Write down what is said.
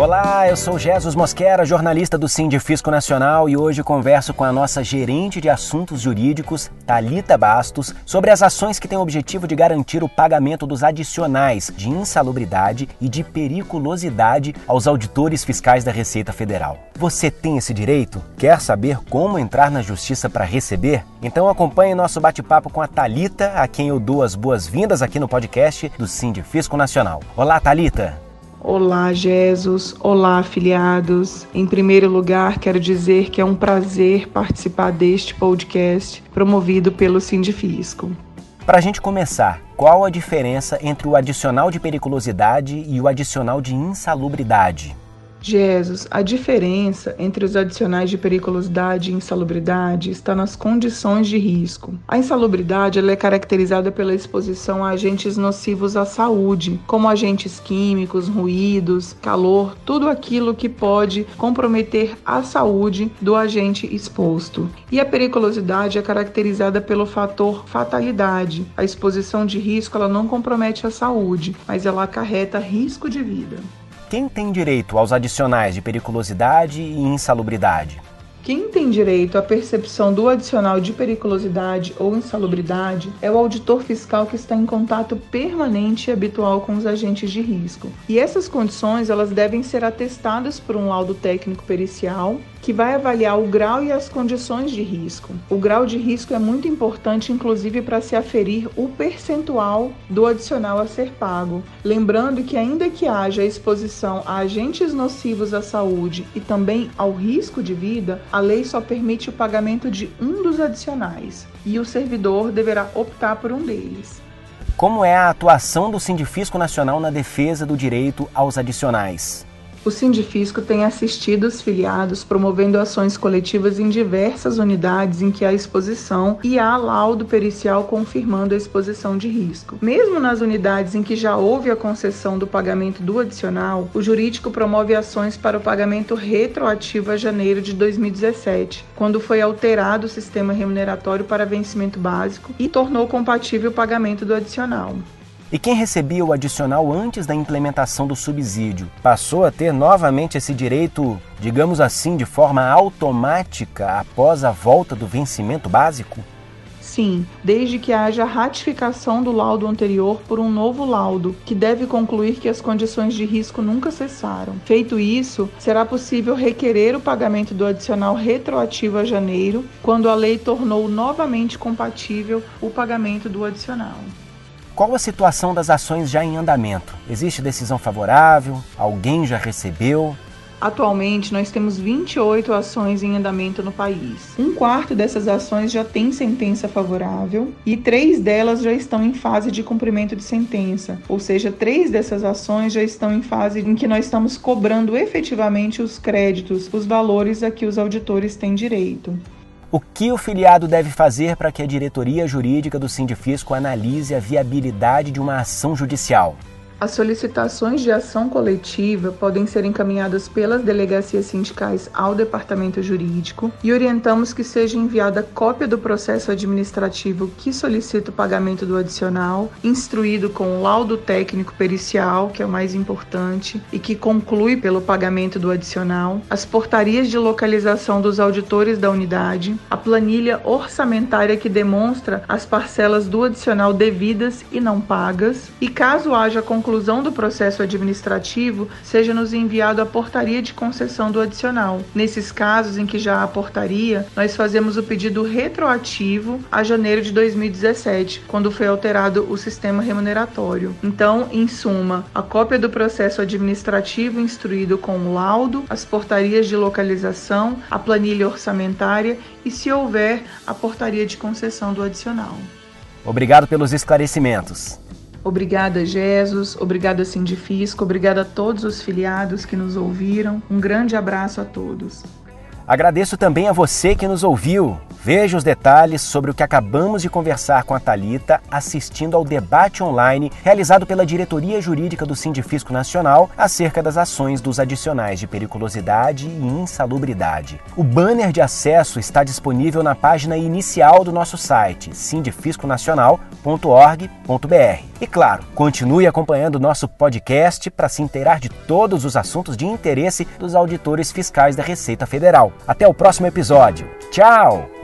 Olá, eu sou Jesus Mosquera, jornalista do Sindifisco Nacional e hoje converso com a nossa gerente de assuntos jurídicos, Talita Bastos, sobre as ações que têm o objetivo de garantir o pagamento dos adicionais de insalubridade e de periculosidade aos auditores fiscais da Receita Federal. Você tem esse direito? Quer saber como entrar na justiça para receber? Então acompanhe nosso bate-papo com a Talita, a quem eu dou as boas-vindas aqui no podcast do Sindifisco Nacional. Olá, Talita. Olá, Jesus. Olá, afiliados. Em primeiro lugar, quero dizer que é um prazer participar deste podcast promovido pelo Sindifisco. Para a gente começar, qual a diferença entre o adicional de periculosidade e o adicional de insalubridade? Jesus, a diferença entre os adicionais de periculosidade e insalubridade está nas condições de risco. A insalubridade é caracterizada pela exposição a agentes nocivos à saúde, como agentes químicos, ruídos, calor, tudo aquilo que pode comprometer a saúde do agente exposto. E a periculosidade é caracterizada pelo fator fatalidade. A exposição de risco ela não compromete a saúde, mas ela acarreta risco de vida. Quem tem direito aos adicionais de periculosidade e insalubridade? Quem tem direito à percepção do adicional de periculosidade ou insalubridade é o auditor fiscal que está em contato permanente e habitual com os agentes de risco. E essas condições elas devem ser atestadas por um laudo técnico pericial que vai avaliar o grau e as condições de risco. O grau de risco é muito importante, inclusive, para se aferir o percentual do adicional a ser pago. Lembrando que, ainda que haja exposição a agentes nocivos à saúde e também ao risco de vida, a lei só permite o pagamento de um dos adicionais e o servidor deverá optar por um deles. Como é a atuação do Sindifisco Nacional na defesa do direito aos adicionais? O Sindifisco tem assistido os filiados promovendo ações coletivas em diversas unidades em que há exposição e há laudo pericial confirmando a exposição de risco. Mesmo nas unidades em que já houve a concessão do pagamento do adicional, o jurídico promove ações para o pagamento retroativo a janeiro de 2017, quando foi alterado o sistema remuneratório para vencimento básico e tornou compatível o pagamento do adicional. E quem recebia o adicional antes da implementação do subsídio passou a ter novamente esse direito, digamos assim, de forma automática após a volta do vencimento básico? Sim, desde que haja ratificação do laudo anterior por um novo laudo, que deve concluir que as condições de risco nunca cessaram. Feito isso, será possível requerer o pagamento do adicional retroativo a janeiro, quando a lei tornou novamente compatível o pagamento do adicional. Qual a situação das ações já em andamento? Existe decisão favorável? Alguém já recebeu? Atualmente, nós temos 28 ações em andamento no país. Um quarto dessas ações já tem sentença favorável e três delas já estão em fase de cumprimento de sentença. Ou seja, três dessas ações já estão em fase em que nós estamos cobrando efetivamente os créditos, os valores a que os auditores têm direito. O que o filiado deve fazer para que a diretoria jurídica do Sindifisco analise a viabilidade de uma ação judicial? As solicitações de ação coletiva podem ser encaminhadas pelas delegacias sindicais ao departamento jurídico e orientamos que seja enviada cópia do processo administrativo que solicita o pagamento do adicional, instruído com o laudo técnico pericial, que é o mais importante, e que conclui pelo pagamento do adicional, as portarias de localização dos auditores da unidade, a planilha orçamentária que demonstra as parcelas do adicional devidas e não pagas, e caso haja conclusão conclusão do processo administrativo, seja nos enviado a portaria de concessão do adicional. Nesses casos em que já há portaria, nós fazemos o pedido retroativo a janeiro de 2017, quando foi alterado o sistema remuneratório. Então, em suma, a cópia do processo administrativo instruído com o laudo, as portarias de localização, a planilha orçamentária e, se houver, a portaria de concessão do adicional. Obrigado pelos esclarecimentos. Obrigada, Jesus. Obrigada, Sindifisco. Obrigada a todos os filiados que nos ouviram. Um grande abraço a todos. Agradeço também a você que nos ouviu. Veja os detalhes sobre o que acabamos de conversar com a Talita assistindo ao debate online realizado pela Diretoria Jurídica do Sindifisco Nacional acerca das ações dos adicionais de periculosidade e insalubridade. O banner de acesso está disponível na página inicial do nosso site sindifisconacional.org.br. E claro, continue acompanhando nosso podcast para se inteirar de todos os assuntos de interesse dos auditores fiscais da Receita Federal. Até o próximo episódio. Tchau!